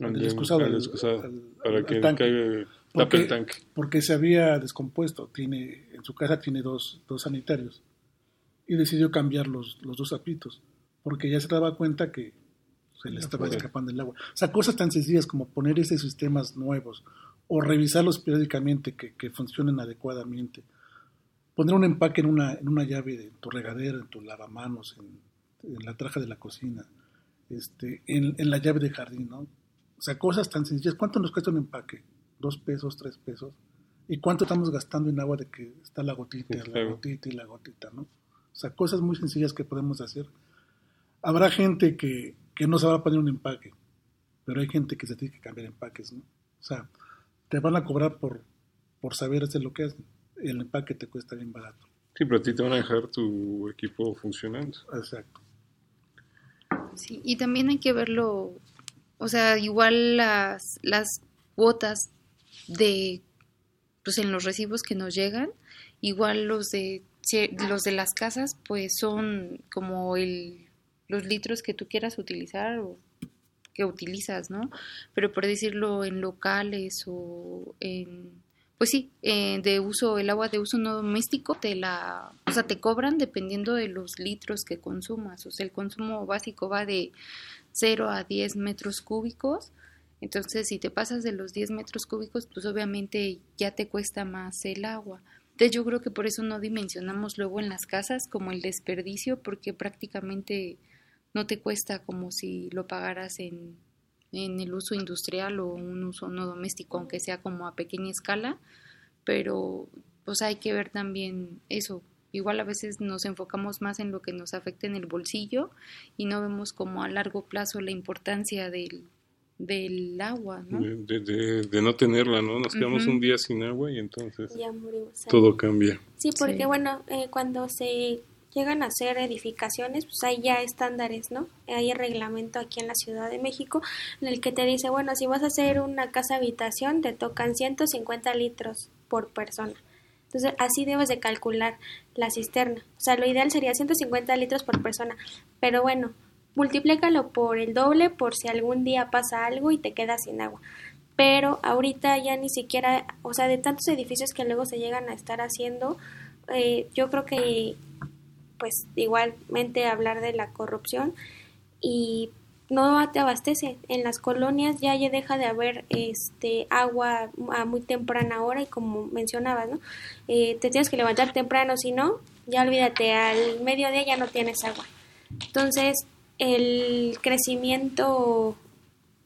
al excusado, al, excusado al, para que tanque. Porque, el tanque. porque se había descompuesto, tiene, en su casa tiene dos, dos sanitarios y decidió cambiar los, los dos zapitos, porque ya se daba cuenta que se le estaba escapando el agua. O sea, cosas tan sencillas como poner esos sistemas nuevos o revisarlos periódicamente que, que funcionen adecuadamente poner un empaque en una, en una llave de tu regadera, en tu lavamanos, en, en la traja de la cocina, este, en, en, la llave de jardín, ¿no? O sea, cosas tan sencillas. ¿Cuánto nos cuesta un empaque? ¿Dos pesos, tres pesos? ¿Y cuánto estamos gastando en agua de que está la gotita, sí, la gotita y la gotita, ¿no? O sea, cosas muy sencillas que podemos hacer. Habrá gente que, que no sabrá poner un empaque, pero hay gente que se tiene que cambiar empaques, ¿no? O sea, te van a cobrar por, por saber hacer lo que hacen el empaque te cuesta bien barato. Sí, pero a ti te van a dejar tu equipo funcionando. Exacto. Sí, y también hay que verlo, o sea, igual las, las cuotas de, pues en los recibos que nos llegan, igual los de, los de las casas, pues son como el, los litros que tú quieras utilizar o que utilizas, ¿no? Pero por decirlo en locales o en pues sí, eh, de uso, el agua de uso no doméstico, te la, o sea, te cobran dependiendo de los litros que consumas. O sea, el consumo básico va de 0 a 10 metros cúbicos. Entonces, si te pasas de los 10 metros cúbicos, pues obviamente ya te cuesta más el agua. Entonces, yo creo que por eso no dimensionamos luego en las casas como el desperdicio, porque prácticamente no te cuesta como si lo pagaras en en el uso industrial o un uso no doméstico, aunque sea como a pequeña escala, pero pues hay que ver también eso. Igual a veces nos enfocamos más en lo que nos afecta en el bolsillo y no vemos como a largo plazo la importancia del, del agua, ¿no? De, de, de, no tenerla, ¿no? Nos quedamos uh -huh. un día sin agua y entonces todo cambia. Sí, porque sí. bueno, eh, cuando se llegan a hacer edificaciones, pues hay ya estándares, ¿no? Hay el reglamento aquí en la Ciudad de México en el que te dice, bueno, si vas a hacer una casa habitación, te tocan 150 litros por persona. Entonces, así debes de calcular la cisterna. O sea, lo ideal sería 150 litros por persona. Pero bueno, multiplícalo por el doble por si algún día pasa algo y te quedas sin agua. Pero ahorita ya ni siquiera, o sea, de tantos edificios que luego se llegan a estar haciendo, eh, yo creo que pues igualmente hablar de la corrupción y no te abastece. En las colonias ya, ya deja de haber este agua a muy temprana hora y como mencionabas, ¿no? Eh, te tienes que levantar temprano, si no, ya olvídate, al mediodía ya no tienes agua. Entonces, el crecimiento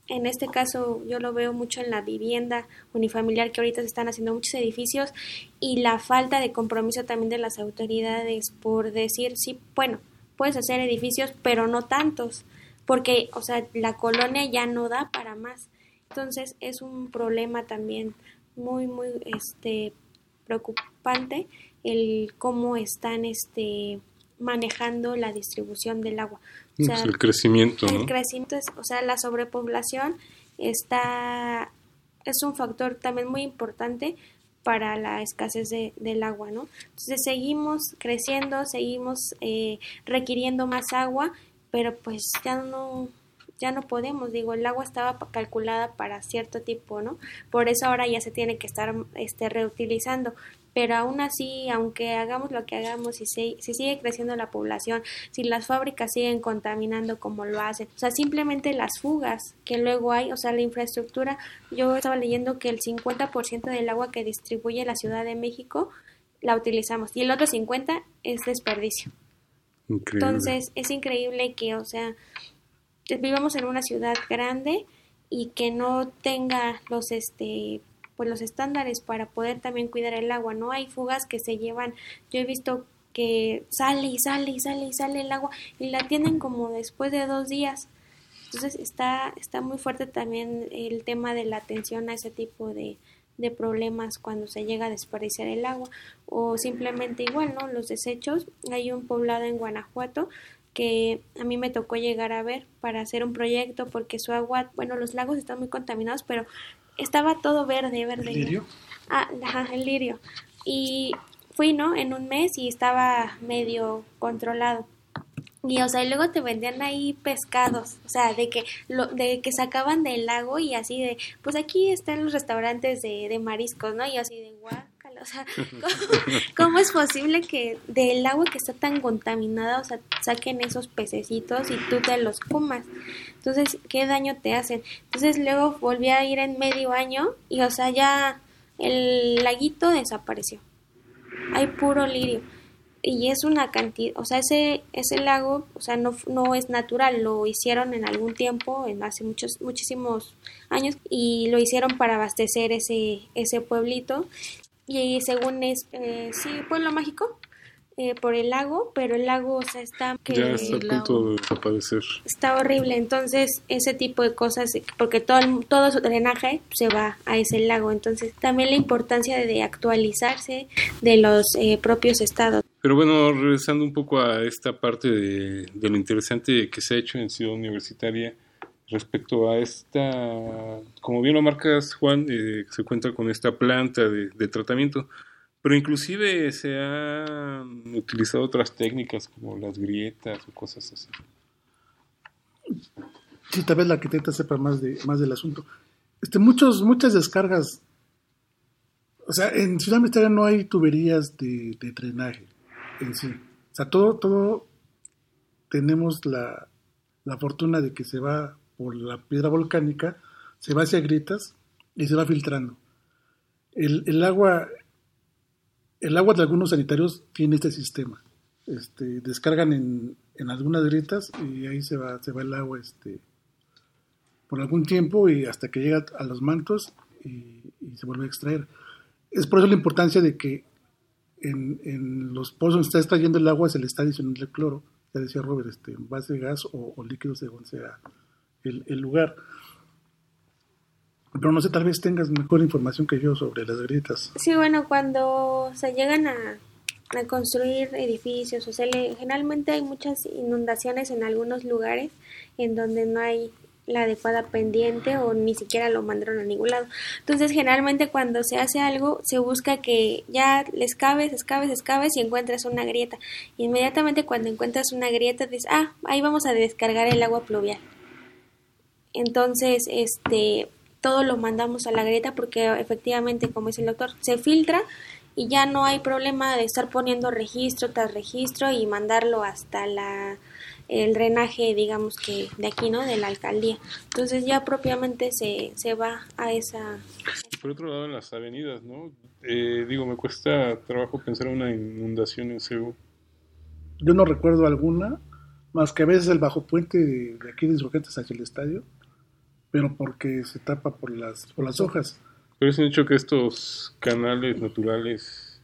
en este caso yo lo veo mucho en la vivienda unifamiliar que ahorita se están haciendo muchos edificios y la falta de compromiso también de las autoridades por decir, sí, bueno, puedes hacer edificios, pero no tantos, porque, o sea, la colonia ya no da para más. Entonces es un problema también muy, muy, este, preocupante el cómo están, este, manejando la distribución del agua. O sea, el crecimiento, El crecimiento es, o sea, la sobrepoblación está es un factor también muy importante para la escasez de, del agua, ¿no? Entonces seguimos creciendo, seguimos eh, requiriendo más agua, pero pues ya no ya no podemos, digo, el agua estaba calculada para cierto tipo, ¿no? Por eso ahora ya se tiene que estar este, reutilizando, pero aún así, aunque hagamos lo que hagamos, si, se, si sigue creciendo la población, si las fábricas siguen contaminando como lo hacen, o sea, simplemente las fugas que luego hay, o sea, la infraestructura, yo estaba leyendo que el 50% del agua que distribuye la Ciudad de México la utilizamos y el otro 50% es desperdicio. Entonces, es increíble que, o sea, vivamos en una ciudad grande y que no tenga los este pues los estándares para poder también cuidar el agua no hay fugas que se llevan. Yo he visto que sale y sale y sale y sale el agua y la tienen como después de dos días. Entonces está está muy fuerte también el tema de la atención a ese tipo de, de problemas cuando se llega a desperdiciar el agua o simplemente igual no los desechos hay un poblado en Guanajuato que a mí me tocó llegar a ver para hacer un proyecto porque su agua, bueno, los lagos están muy contaminados, pero estaba todo verde, verde. ¿El lirio? Ah, ajá, el lirio. Y fui, ¿no? En un mes y estaba medio controlado. Y, o sea, y luego te vendían ahí pescados, o sea, de que lo, de que sacaban del lago y así de, pues aquí están los restaurantes de, de mariscos, ¿no? Y así de, guau, o sea, ¿cómo, es posible que del agua que está tan contaminada, o sea, saquen esos pececitos y tú te los comas? Entonces, ¿qué daño te hacen? Entonces luego volví a ir en medio año y, o sea, ya el laguito desapareció. Hay puro lirio. Y es una cantidad, o sea, ese, ese lago, o sea, no, no es natural, lo hicieron en algún tiempo, en hace muchos, muchísimos años, y lo hicieron para abastecer ese, ese pueblito y según es, eh, sí, pueblo mágico, eh, por el lago, pero el lago, o sea, está... Que ya está a punto de desaparecer. Está horrible, entonces ese tipo de cosas, porque todo, todo su drenaje se va a ese lago, entonces también la importancia de, actualizarse de los eh, propios estados. Pero bueno, regresando un poco a esta parte de, lo interesante que se ha hecho en Ciudad Universitaria, respecto a esta, como bien lo marcas Juan, eh, se cuenta con esta planta de, tratamiento, pero inclusive se han utilizado otras técnicas como las grietas o cosas así. Sí, tal vez la arquitecta sepa más, de, más del asunto. Este, muchos, muchas descargas, o sea, en Ciudad Misteria no hay tuberías de drenaje en sí. O sea, todo, todo tenemos la, la fortuna de que se va por la piedra volcánica, se va hacia grietas y se va filtrando. El, agua, el agua de algunos sanitarios tiene este sistema. Este, descargan en, en algunas grietas y ahí se va, se va el agua este, por algún tiempo y hasta que llega a los mantos y, se vuelve a extraer. Es por eso la importancia de que en, en los pozos donde está extrayendo el agua se le está adicionando el cloro, ya decía Robert, este, en base de gas o, o líquido según sea el, lugar. Pero no sé, tal vez tengas mejor información que yo sobre las grietas. Sí, bueno, cuando se llegan a, a construir edificios, o sea, generalmente hay muchas inundaciones en algunos lugares en donde no hay la adecuada pendiente o ni siquiera lo mandaron a ningún lado. Entonces, generalmente cuando se hace algo, se busca que ya les cabes, escabes, escabes y encuentras una grieta. Inmediatamente cuando encuentras una grieta, dices, ah, ahí vamos a descargar el agua pluvial. Entonces, este, todo lo mandamos a la grieta porque efectivamente, como dice el doctor, se filtra y ya no hay problema de estar poniendo registro tras registro y mandarlo hasta la el drenaje, digamos que de aquí, ¿no? De la alcaldía. Entonces ya propiamente se, se va a esa... Por otro lado, en las avenidas, ¿no? Eh, digo, me cuesta trabajo pensar en una inundación en Cebu. Yo no recuerdo alguna, más que a veces el bajo puente de, de aquí de Insurgentes hacia el estadio, pero porque se tapa por las, por las hojas. Pero es un hecho que estos canales naturales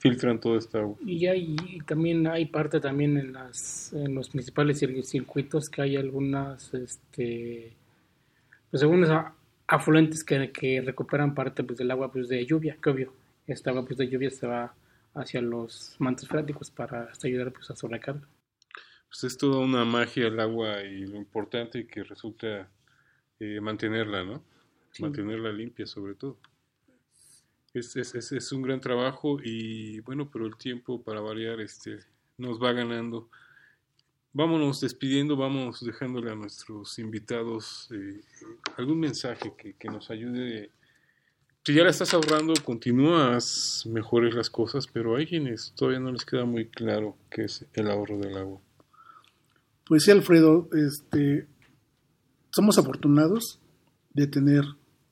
filtran toda esta agua. Y, hay, también hay parte también en, las, en los principales circuitos que hay algunas, este, pues algunos afluentes que, que recuperan parte pues, del agua pues, de lluvia, que obvio, esta agua pues, de lluvia se va hacia los mantos freáticos para hasta ayudar pues, a sobrecarga. Pues es toda una magia el agua y lo importante que resulta eh, mantenerla, ¿no? Mantenerla limpia sobre todo. Es, es, es, un gran trabajo y bueno, pero el tiempo para variar este, nos va ganando. Vámonos despidiendo, vamos dejándole a nuestros invitados eh, algún mensaje que, que, nos ayude. Si ya la estás ahorrando, continúas mejores las cosas, pero hay quienes todavía no les queda muy claro qué es el ahorro del agua. Pues sí, Alfredo, este, somos afortunados de tener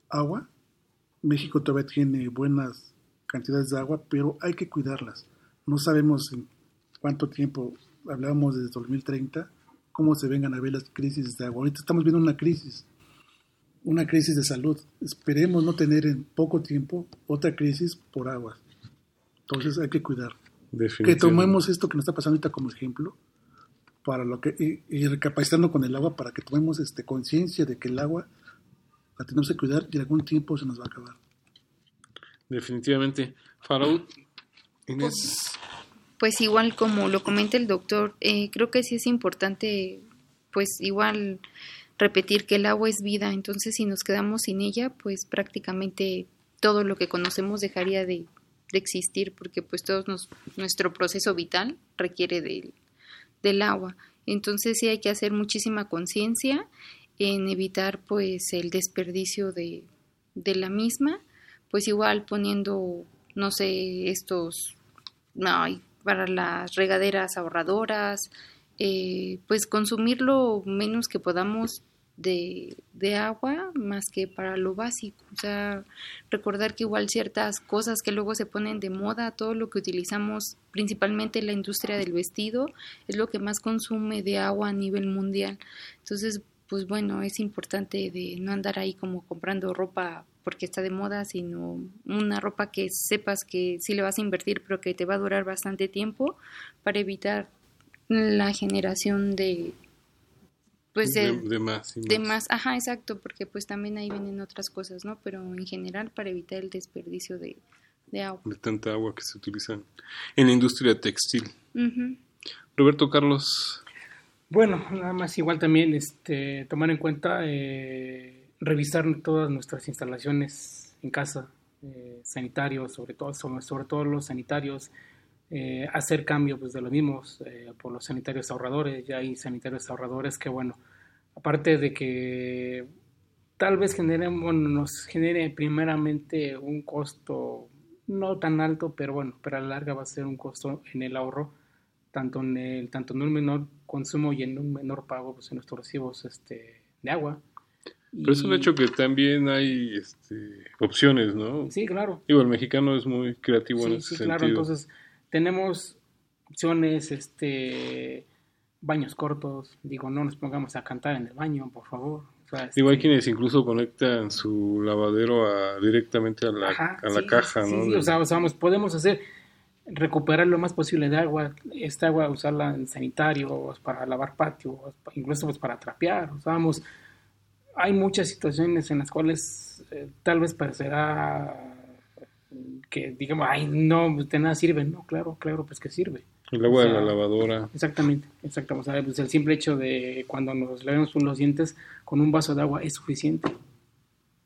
agua México todavía tiene buenas cantidades de agua, pero hay que cuidarlas. No sabemos en cuánto tiempo, hablábamos desde 2030, cómo se vengan a ver las crisis de agua. Ahorita estamos viendo una crisis, una crisis de salud. Esperemos no tener en poco tiempo otra crisis por agua. Entonces hay que cuidar. Que tomemos esto que nos está pasando ahorita como ejemplo para lo que y, recapacitando con el agua para que tomemos este conciencia de que el agua la tenemos que cuidar y algún tiempo se nos va a acabar. Definitivamente. Faraud, Inés. Pues, pues, igual como lo comenta el doctor, eh, creo que sí es importante, pues igual repetir que el agua es vida, entonces si nos quedamos sin ella, pues prácticamente todo lo que conocemos dejaría de, de existir, porque pues todo nos, nuestro proceso vital requiere de, del agua. Entonces sí hay que hacer muchísima conciencia en evitar pues el desperdicio de, de la misma, pues igual poniendo, no sé, estos, no, para las regaderas ahorradoras, eh, pues consumir lo menos que podamos de, de, agua más que para lo básico. O sea, recordar que igual ciertas cosas que luego se ponen de moda, todo lo que utilizamos, principalmente la industria del vestido, es lo que más consume de agua a nivel mundial. Entonces, pues bueno, es importante de no andar ahí como comprando ropa porque está de moda, sino una ropa que sepas que sí le vas a invertir, pero que te va a durar bastante tiempo para evitar la generación de pues de, más, de más. ajá exacto porque pues también ahí vienen otras cosas no pero en general para evitar el desperdicio de, de agua. De tanta agua que se utiliza en la industria textil. Roberto Carlos bueno, nada más igual también este, tomar en cuenta eh, revisar todas nuestras instalaciones en casa, eh, sanitarios, sobre todo, sobre, sobre los sanitarios, eh, hacer cambio pues, de los mismos por los sanitarios ahorradores. Ya hay sanitarios ahorradores que, bueno, aparte de que tal vez generemos, nos genere primeramente un costo no tan alto, pero bueno, pero a la larga va a ser un costo en el ahorro tanto en, el, tanto en un menor consumo y en un menor pago pues, en nuestros recibos este, de agua. Pero es un hecho que también hay este, opciones, ¿no? Sí, claro. Digo, el mexicano es muy creativo en ese sí, claro. Entonces, tenemos opciones, este, baños cortos. Digo, no nos pongamos a cantar en el baño, por favor. O sea, este... Digo, hay quienes incluso conectan su lavadero a, directamente a la, Ajá, a la sí, caja, ¿no? Sí, o sea, o sea, podemos hacer recuperar lo más posible de agua, esta agua usarla en sanitarios, para lavar patios, incluso pues para trapear, vamos, hay muchas situaciones en las cuales eh, tal vez parecerá que digamos, ay, no, de nada sirve, no, claro, claro, pues que sirve. El agua o sea, de la lavadora. Exactamente, exactamente. O sea, pues el simple hecho de cuando nos lavemos los dientes con un vaso de agua es suficiente.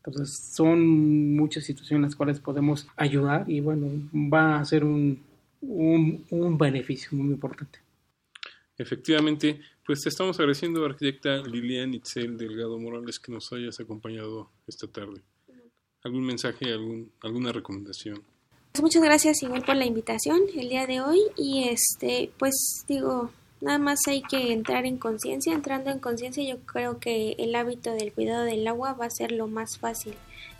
Entonces, son muchas situaciones en las cuales podemos ayudar y bueno, va a ser un, un, un beneficio muy importante. Efectivamente, pues te estamos agradeciendo, arquitecta Lilian Itzel Delgado Morales, que nos hayas acompañado esta tarde. ¿Algún mensaje, algún, alguna recomendación? Pues muchas gracias igual por la invitación el día de hoy y este, pues digo, nada más hay que entrar en conciencia. Entrando en conciencia, yo creo que el hábito del cuidado del agua va a ser lo más fácil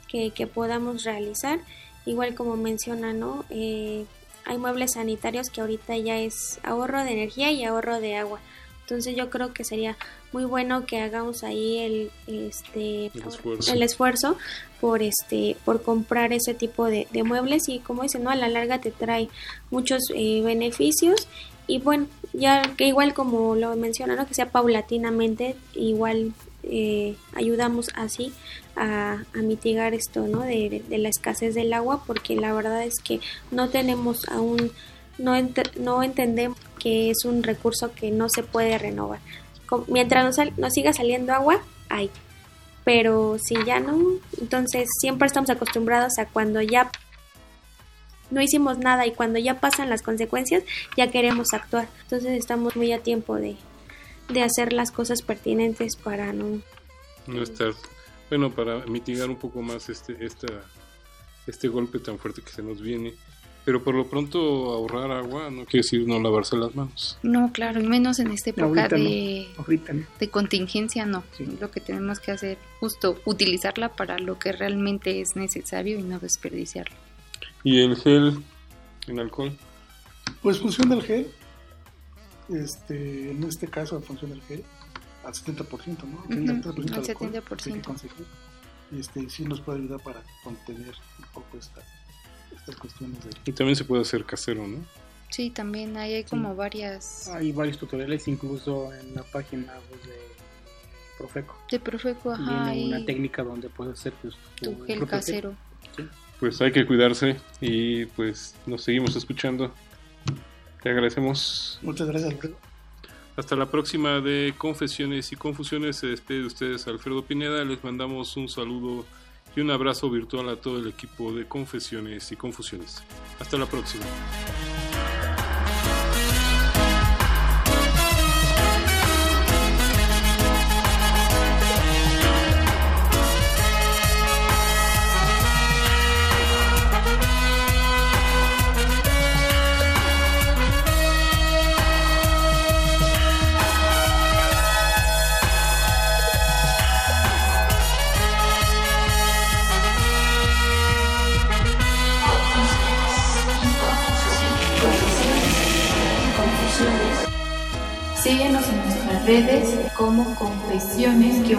que, que podamos realizar. Igual como menciona, ¿no? Eh, hay muebles sanitarios que ahorita ya es ahorro de energía y ahorro de agua. Entonces yo creo que sería muy bueno que hagamos ahí el este el esfuerzo, el esfuerzo por este por comprar ese tipo de, de, muebles. Y como dicen no a la larga te trae muchos eh, beneficios. Y bueno ya que igual como lo menciona no que sea paulatinamente igual eh, ayudamos así a, mitigar esto, ¿no? De, la escasez del agua, porque la verdad es que no tenemos aún, no, no entendemos que es un recurso que no se puede renovar. Mientras nos, nos siga saliendo agua, hay. Pero si ya no, entonces siempre estamos acostumbrados a cuando ya no hicimos nada y cuando ya pasan las consecuencias ya queremos actuar. Entonces estamos muy a tiempo de, de hacer las cosas pertinentes para no... No estar... Bueno, para mitigar un poco más este, esta, este golpe tan fuerte que se nos viene. Pero por lo pronto ahorrar agua no quiere decir no lavarse las manos. No, claro, y menos en esta época de, de contingencia, no. Lo que tenemos que hacer, justo utilizarla para lo que realmente es necesario y no desperdiciarla. ¿Y el gel en alcohol? Pues funciona el gel. Este, en este caso funciona el gel al 70%, ¿no? al 70%. Y este, sí nos puede ayudar para contener un poco estas, estas cuestiones. De... Y también se puede hacer casero, ¿no? Sí, también ahí hay como varias... Hay varios tutoriales incluso en la página de Profeco. De Profeco, ajá. Hay una técnica donde puedes hacer pues, tu, gel casero. Sí pues hay que cuidarse y pues nos seguimos escuchando. Te agradecemos. Muchas gracias, Alfredo. Hasta la próxima de Confesiones y Confusiones. Se despide de ustedes Alfredo Pineda. Les mandamos un saludo y un abrazo virtual a todo el equipo de Confesiones y Confusiones. Hasta la próxima. Como confesiones-ru.